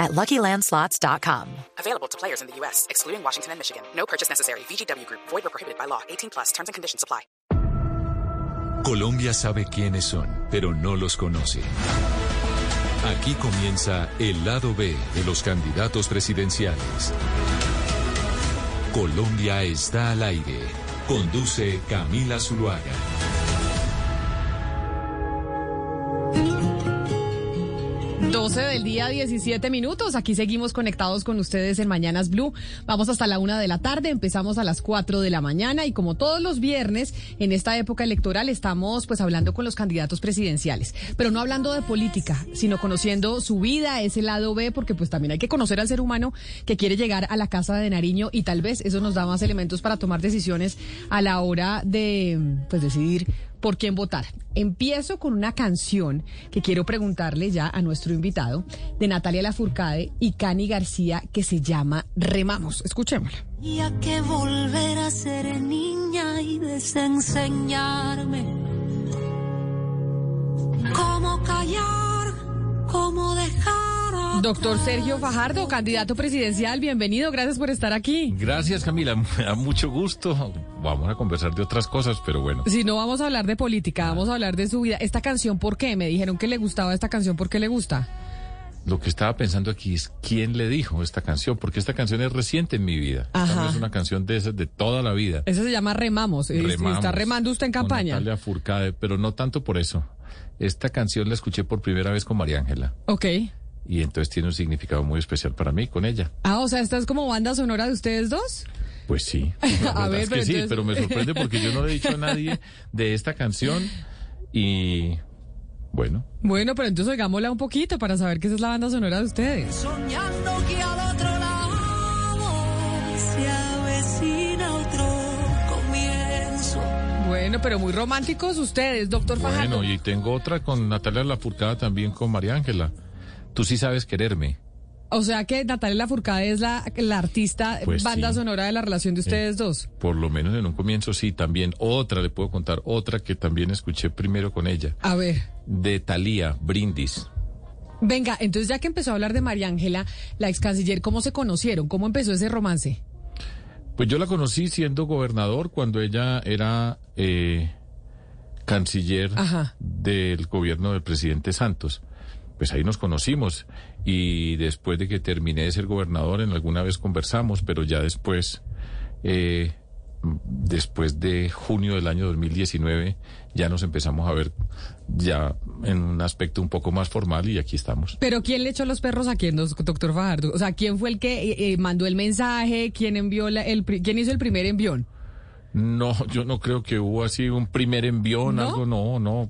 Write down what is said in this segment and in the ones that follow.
at LuckyLandSlots.com. Available to players in the U.S., excluding Washington and Michigan. No purchase necessary. VGW Group. Void or prohibited by law. 18 plus. Terms and conditions apply. Colombia sabe quiénes son, pero no los conoce. Aquí comienza el lado B de los candidatos presidenciales. Colombia está al aire. Conduce Camila Zuluaga. 12 del día, 17 minutos. Aquí seguimos conectados con ustedes en Mañanas Blue. Vamos hasta la una de la tarde, empezamos a las 4 de la mañana y como todos los viernes en esta época electoral estamos pues hablando con los candidatos presidenciales, pero no hablando de política, sino conociendo su vida, ese lado B, porque pues también hay que conocer al ser humano que quiere llegar a la casa de Nariño y tal vez eso nos da más elementos para tomar decisiones a la hora de pues decidir por quién votar. Empiezo con una canción que quiero preguntarle ya a nuestro invitado de Natalia Lafourcade y Cani García que se llama Remamos. Escuchémosla. Y a que volver a ser niña y desenseñarme cómo callar, cómo dejar. Doctor Sergio Fajardo, candidato presidencial, bienvenido, gracias por estar aquí. Gracias Camila, me da mucho gusto. Vamos a conversar de otras cosas, pero bueno. Si no vamos a hablar de política, vamos a hablar de su vida. Esta canción, ¿por qué? Me dijeron que le gustaba esta canción, ¿por qué le gusta? Lo que estaba pensando aquí es quién le dijo esta canción, porque esta canción es reciente en mi vida. Esta no es una canción de esas de toda la vida. Esa se llama Remamos. Remamos ¿Está remando usted en con campaña? Natalia Furcade, pero no tanto por eso. Esta canción la escuché por primera vez con María Ángela Ok. y entonces tiene un significado muy especial para mí con ella. Ah, o sea, esta es como banda sonora de ustedes dos. Pues sí. La A ver, es que pero sí, entonces- pero me sorprende porque yo no le he dicho a nadie de esta canción y bueno, Bueno, pero entonces oigámosla un poquito para saber que esa es la banda sonora de ustedes. Soñando que al otro lado se avecina otro comienzo. Bueno, pero muy románticos ustedes, doctor Fajardo. Bueno, y tengo otra con Natalia Lafourcade también con María Ángela. Tú sí sabes quererme. O sea que Natalia Lafourcade es la, la artista Pues banda sí. sonora de la relación de ustedes dos. Por lo menos en un comienzo sí, también otra, le puedo contar otra que también escuché primero con ella. A ver. De Thalía, Brindis. Venga, entonces ya que empezó a hablar de María Ángela, la ex canciller, ¿cómo se conocieron? ¿Cómo empezó ese romance? Pues yo la conocí siendo gobernador cuando ella era eh, canciller Ajá. del gobierno del presidente Santos. Pues ahí nos conocimos y después de que terminé de ser gobernador, en alguna vez conversamos, pero ya después, eh, después de junio del año 2019, ya nos empezamos a ver ya en un aspecto un poco más formal y aquí estamos. Pero ¿quién le echó los perros a quién, doctor Fajardo? O sea, ¿quién fue el que eh, eh, mandó el mensaje? ¿Quién envió la- el, quién hizo el primer envión? No, yo no creo que hubo así un primer envión, ¿No? algo, no, no,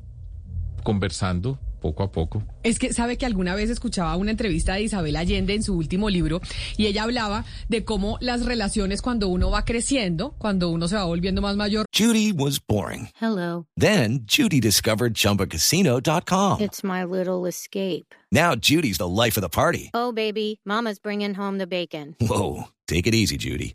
conversando poco a poco. Es que sabe que alguna vez escuchaba una entrevista de Isabel Allende en su último libro y ella hablaba de cómo las relaciones cuando uno va creciendo, cuando uno se va volviendo más mayor, Judy was boring. Hello. Then Judy discovered ChumbaCasino.com. It's my little escape. Now Judy's the life of the party. Oh, baby, Mama's bringing home the bacon. Whoa, take it easy, Judy.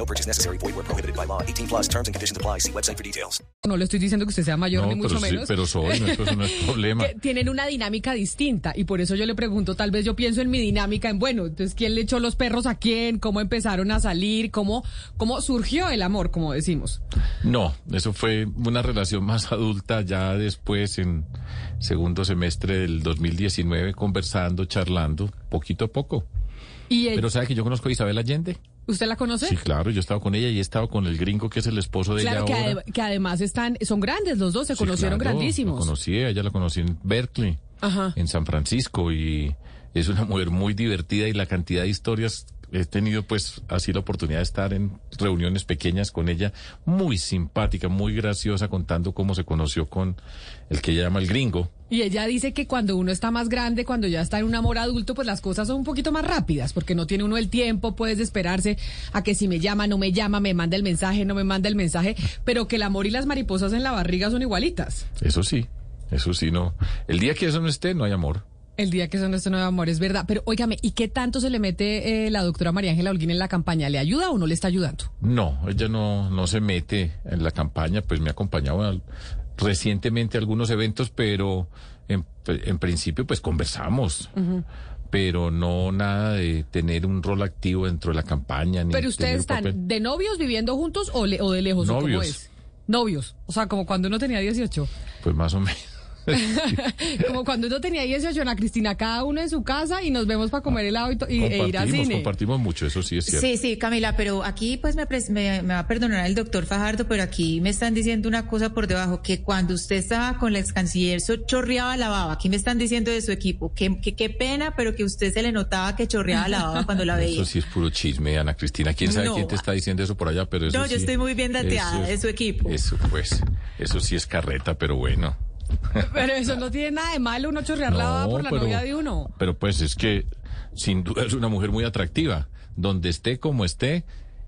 No purchase necessary. Void where prohibited by law. 18 plus terms and conditions apply. See website for details. no le estoy diciendo que usted sea mayor no, ni mucho pero, sí, menos. pero soy, no, eso no es problema. que tienen una dinámica distinta y por eso yo le pregunto, tal vez yo pienso en mi dinámica, en bueno, entonces quién le echó los perros a quién, cómo empezaron a salir, cómo, cómo surgió el amor, como decimos. No, eso fue una relación más adulta ya después en segundo semestre del 2019, conversando, charlando, poquito a poco. Y Pero ¿sabe que yo conozco a Isabel Allende? ¿usted la conoce? Sí, claro, yo he estado con ella y he estado con el gringo que es el esposo de Claro que, ella ade- que además están, son grandes los dos, se Sí, conocieron claro, grandísimos. La conocí, ella la conocí en Berkeley, Ajá. en San Francisco y es una mujer muy divertida y la cantidad de historias he tenido pues así la oportunidad de estar en reuniones pequeñas con ella, muy simpática, muy graciosa, contando cómo se conoció con el que ella llama el gringo. Y ella dice que cuando uno está más grande, cuando ya está en un amor adulto, pues las cosas son un poquito más rápidas, porque no tiene uno el tiempo, puedes esperarse a que si me llama, no me llama, me manda el mensaje, no me manda el mensaje, pero que el amor y las mariposas en la barriga son igualitas. Eso sí, eso sí, no. El día que eso no esté, no hay amor. El día que son este nuevo amor, es verdad. Pero óigame, ¿y qué tanto se le mete eh, la doctora María Ángela Holguín en la campaña? ¿Le ayuda o no le está ayudando? No, ella no, no se mete en la campaña, pues me ha acompañado al- recientemente a algunos eventos, pero en, en principio pues conversamos. Pero no nada de tener un rol activo dentro de la campaña. Ni Pero ustedes están papel. de novios viviendo juntos o, le- o de lejos. ¿o cómo Novios. es? Novios. O sea, como cuando uno tenía 18. Pues más o menos. Como cuando uno tenía 18, Ana Cristina, cada uno en su casa y nos vemos para comer helado y, y- e ir al cine. compartimos mucho, eso sí es cierto. Sí, sí, Camila, pero aquí pues me, pres- me, me va a perdonar el doctor Fajardo, pero aquí me están diciendo una cosa por debajo, que cuando usted estaba con la ex canciller so- chorreaba la baba, aquí me están diciendo de su equipo, que, que qué pena, pero que usted se le notaba que chorreaba la baba cuando la veía. Eso sí es puro chisme, Ana Cristina. ¿Quién sabe No. quién te está diciendo eso por allá? Pero eso No, yo sí- estoy muy bien dateada de su equipo. Eso, pues, eso sí es carreta, pero bueno. Pero eso no tiene nada de malo uno chorrear la baba por la pero- novia de uno. Pero pues es que sin duda es una mujer muy atractiva, donde esté como esté,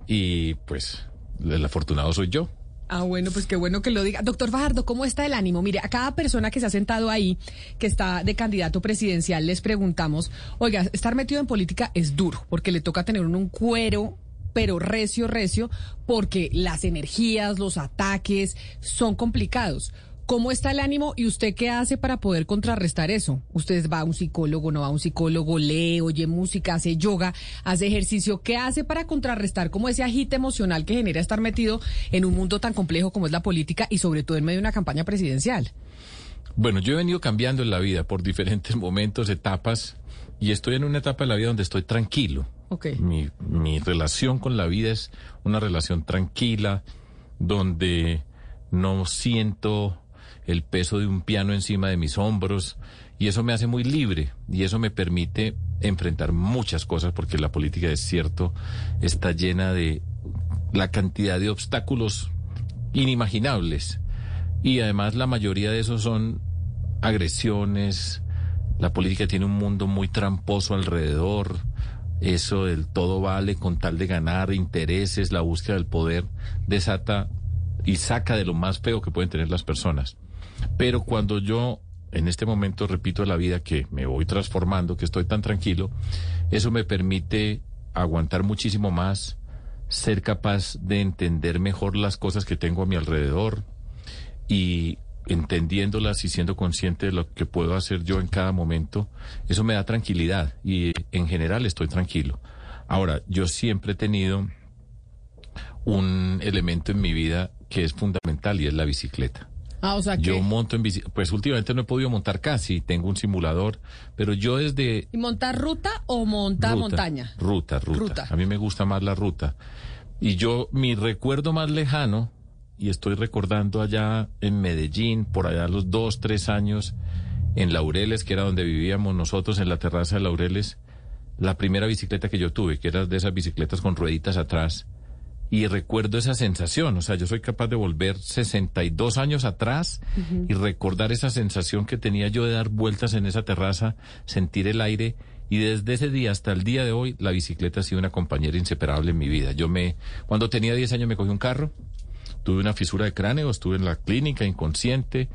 y pues el afortunado soy yo. Ah, bueno, pues qué bueno que lo diga. Doctor Fajardo, ¿cómo está el ánimo? Mire, a cada persona que se ha sentado ahí, que está de candidato presidencial, les preguntamos, oiga, estar metido en política es duro, porque le toca tener un cuero pero recio, recio, porque las energías, los ataques son complicados. ¿Cómo está el ánimo y usted qué hace para poder contrarrestar eso? Usted va a un psicólogo, no va a un psicólogo, lee, oye música, hace yoga, hace ejercicio. ¿Qué hace para contrarrestar como ese agite emocional que genera estar metido en un mundo tan complejo como es la política y sobre todo en medio de una campaña presidencial? Bueno, yo he venido cambiando en la vida por diferentes momentos, etapas, y estoy en una etapa de la vida donde estoy tranquilo. Ok. Mi, mi relación con la vida es una relación tranquila, donde no siento el peso de un piano encima de mis hombros, y eso me hace muy libre, y eso me permite enfrentar muchas cosas, porque la política es cierto, está llena de la cantidad de obstáculos inimaginables. Y además la mayoría de esos son agresiones. La política tiene un mundo muy tramposo alrededor. Eso del todo vale con tal de ganar intereses, la búsqueda del poder desata y saca de lo más feo que pueden tener las personas. Pero cuando yo en este momento repito la vida que me voy transformando, que estoy tan tranquilo, eso me permite aguantar muchísimo más, ser capaz de entender mejor las cosas que tengo a mi alrededor y entendiéndolas y siendo consciente de lo que puedo hacer yo en cada momento, eso me da tranquilidad y en general estoy tranquilo. Ahora, yo siempre he tenido un elemento en mi vida que es fundamental y es la bicicleta. Ah, o sea que... Yo monto en bicicleta, pues últimamente no he podido montar casi, tengo un simulador, pero yo desde ¿Y montar ruta o montar Ruta, montaña? Ruta, ruta, Ruta. A mí me gusta más la ruta. Y yo, mi recuerdo más lejano, y estoy recordando allá en Medellín, por allá a los dos, tres años, en Laureles, que era donde vivíamos nosotros, en la terraza de Laureles, la primera bicicleta que yo tuve, que era de esas bicicletas con rueditas atrás. Y recuerdo esa sensación, o sea, yo soy capaz de volver 62 años atrás y recordar esa sensación que tenía yo de dar vueltas en esa terraza, sentir el aire y desde ese día hasta el día de hoy la bicicleta ha sido una compañera inseparable en mi vida. Yo me cuando tenía 10 años me cogí un carro, tuve una fisura de cráneo, estuve en la clínica inconsciente.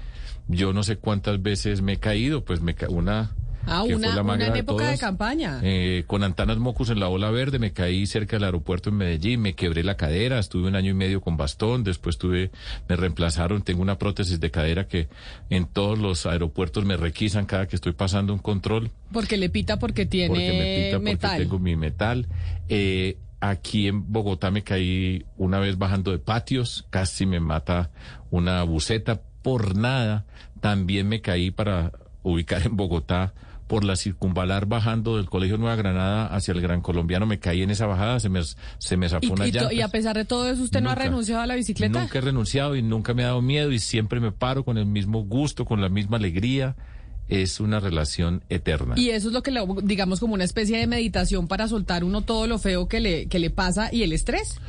Yo no sé cuántas veces me he caído, pues me una Ah, una, en de época de campaña. Eh, con Antanas Mocus en la ola verde, me caí cerca del aeropuerto en Medellín, me quebré la cadera, estuve un año y medio con bastón, después tuve, me reemplazaron, tengo una prótesis de cadera que en todos los aeropuertos me requisan cada que estoy pasando un control, Porque le pita porque tiene porque me pita, porque metal. tengo mi metal. Eh, aquí en Bogotá me caí una vez bajando de patios, casi me mata una buceta por nada. También me caí para ubicar en Bogotá por la circunvalar bajando del Colegio Nueva Granada hacia el Gran Colombiano. Me caí en esa bajada, se me, se me zafó Y, una y y a pesar de todo eso, ¿usted no ha renunciado a la bicicleta? Nunca he renunciado y nunca me ha dado miedo y siempre me paro con el mismo gusto, con la misma alegría es una relación eterna. Y eso es lo que, le- digamos, como una especie de meditación para soltar uno todo lo feo que le, que le pasa y el estrés.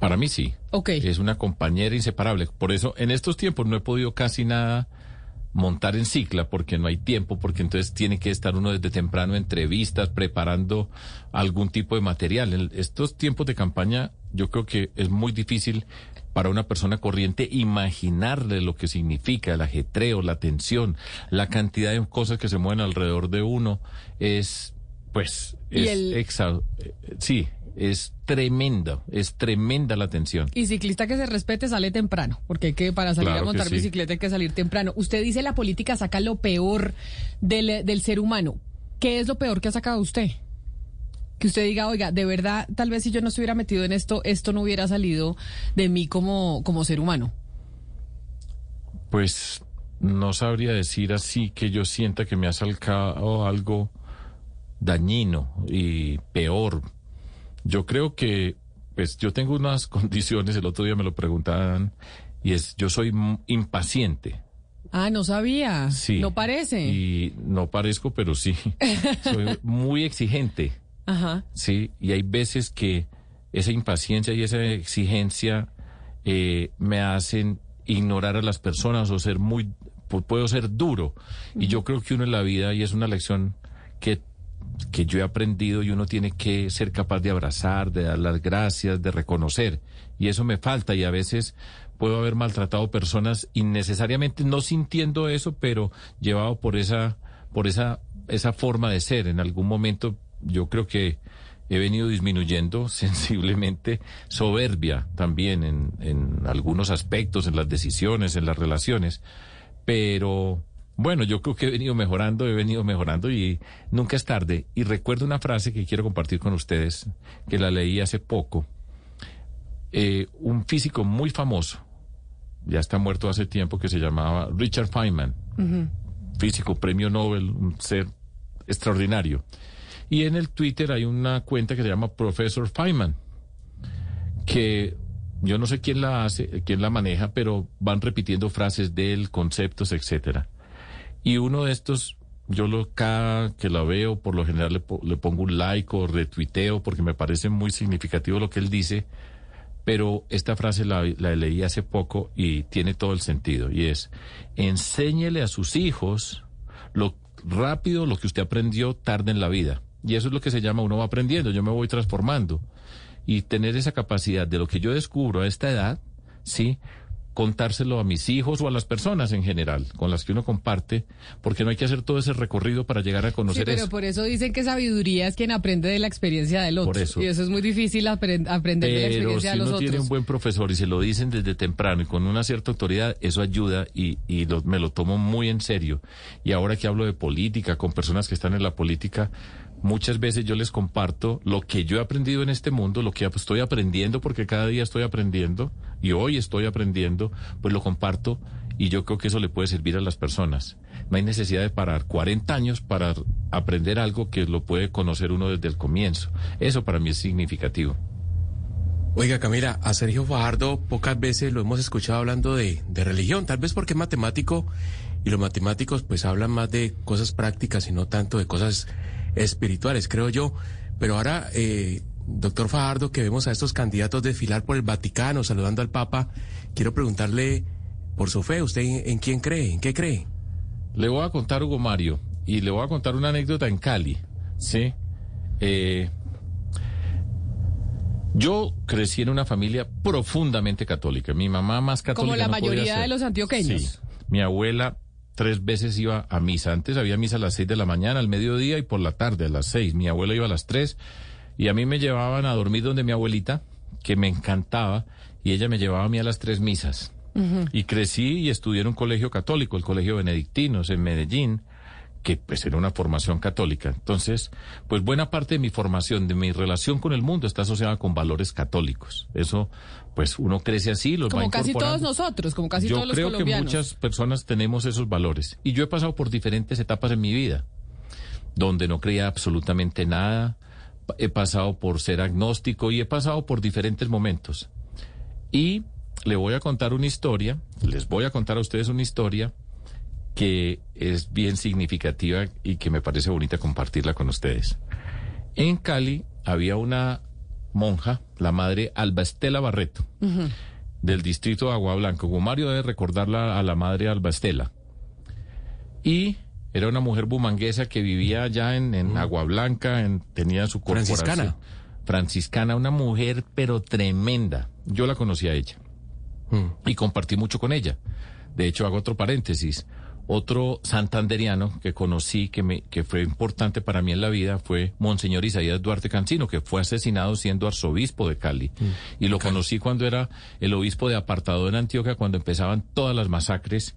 Para mí sí. Ok. Es una compañera inseparable. Por eso en estos tiempos no he podido casi nada montar en cicla porque no hay tiempo, porque entonces tiene que estar uno desde temprano en entrevistas, preparando algún tipo de material. En estos tiempos de campaña yo creo que es muy difícil para una persona corriente imaginarle lo que significa el ajetreo, la tensión, la cantidad de cosas que se mueven alrededor de uno. Es, pues, es el- exa- eh, sí, es tremenda, es tremenda la tensión. Y ciclista que se respete sale temprano, porque hay que para salir Claro a montar sí. bicicleta hay que salir temprano. Usted dice la política saca lo peor del, del ser humano. ¿Qué es lo peor que ha sacado usted? Que usted diga, oiga, de verdad, tal vez si yo no estuviera metido en esto, esto no hubiera salido de mí como, como ser humano. Pues no sabría decir así que yo sienta que me ha sacado algo dañino y peor. Yo creo que, pues yo tengo unas condiciones, el otro día me lo preguntaban, y es, yo soy impaciente. Ah, no sabía. Sí. No parece. Y no parezco, pero sí. soy muy exigente. Ajá. Sí, y hay veces que esa impaciencia y esa exigencia eh, me hacen ignorar a las personas o ser muy, pu- puedo ser duro. Y yo creo que uno en la vida, y es una lección que, que yo he aprendido, y uno tiene que ser capaz de abrazar, de dar las gracias, de reconocer. Y eso me falta, y a veces puedo haber maltratado personas innecesariamente no sintiendo eso, pero llevado por esa, por esa, esa forma de ser. En algún momento yo creo que he venido disminuyendo sensiblemente soberbia también en, en algunos aspectos, en las decisiones, en las relaciones, pero bueno, yo creo que he venido mejorando, he venido mejorando y nunca es tarde. Y recuerdo una frase que quiero compartir con ustedes, que la leí hace poco. Eh, un físico muy famoso, ya está muerto hace tiempo, que se llamaba Richard Feynman, físico, premio Nobel, un ser extraordinario. Y en el Twitter hay una cuenta que se llama Professor Feynman, que yo no sé quién la hace, quién la maneja, pero van repitiendo frases de él, conceptos, etcétera. Y uno de estos, yo lo cada que la veo, por lo general le, po- le pongo un like o retuiteo porque me parece muy significativo lo que él dice, pero esta frase la, la leí hace poco y tiene todo el sentido, y es, enséñele a sus hijos lo rápido lo que usted aprendió tarde en la vida. Y eso es lo que se llama uno va aprendiendo, yo me voy transformando. Y tener esa capacidad de lo que yo descubro a esta edad, ¿sí? Contárselo a mis hijos o a las personas en general con las que uno comparte, porque no hay que hacer todo ese recorrido para llegar a Sí, conocer pero eso. por eso dicen que sabiduría es quien aprende de la experiencia del otro. Por eso. Y eso es muy difícil apren- aprender de la Pero experiencia si de los uno otros. tiene un buen profesor y se lo dicen desde temprano y con una cierta autoridad, eso ayuda y, y lo- me lo tomo muy en serio. Y ahora que hablo de política, con personas que están en la política, muchas veces yo les comparto lo que yo he aprendido en este mundo, lo que estoy aprendiendo, porque cada día estoy aprendiendo y hoy estoy aprendiendo, pues lo comparto y yo creo que eso le puede servir a las personas. No hay necesidad de parar 40 años para aprender algo que lo puede conocer uno desde el comienzo. Eso para mí es significativo. Oiga, Camila, a Sergio Fajardo pocas veces lo hemos escuchado hablando de, de religión, tal vez porque es matemático y los matemáticos pues hablan más de cosas prácticas y no tanto de cosas espirituales, creo yo. Pero ahora, eh, doctor Fajardo, que vemos a estos candidatos desfilar por el Vaticano saludando al Papa, quiero preguntarle por su fe, ¿usted en, en quién cree? ¿En qué cree? Le voy a contar, Hugo Mario, y le voy a contar una anécdota en Cali, ¿sí? Eh, yo crecí en una familia profundamente católica. Mi mamá más católica. Como la no podía mayoría ser. de los antioqueños. Sí. Mi abuela tres veces iba a misa. Antes había misa a las seis de la mañana, al mediodía y por la tarde a las seis. Mi abuela iba a las tres y a mí me llevaban a dormir donde mi abuelita, que me encantaba, y ella me llevaba a mí a las tres misas. Y crecí y estudié en un colegio católico, el Colegio Benedictinos, en Medellín, que pues era una formación católica. Entonces, pues buena parte de mi formación, de mi relación con el mundo está asociada con valores católicos. Eso, pues uno crece así, los va Como casi todos nosotros, como casi Yo todos los creo colombianos. que muchas personas tenemos esos valores. Y yo he pasado por diferentes etapas en mi vida, donde no creía absolutamente nada. He pasado por ser agnóstico y he pasado por diferentes momentos. Y le voy a contar una historia, les voy a contar a ustedes una historia que es bien significativa y que me parece bonita compartirla con ustedes. En Cali había una monja, la madre Alba Estela Barreto, del distrito de Agua Blanca. Mario debe recordarla a la madre Alba Estela. Y era una mujer bumanguesa que vivía allá en, Agua Blanca, en, tenía su corporación. Franciscana. Franciscana, una mujer pero tremenda. Yo la conocí a ella y compartí mucho con ella. De hecho, hago otro paréntesis. Otro santanderiano que conocí, que, me, que fue importante para mí en la vida, fue Monseñor Isaías Duarte Cancino, que fue asesinado siendo arzobispo de Cali. Mm. Y lo conocí cuando era el obispo de apartado en Antioquia, cuando empezaban todas las masacres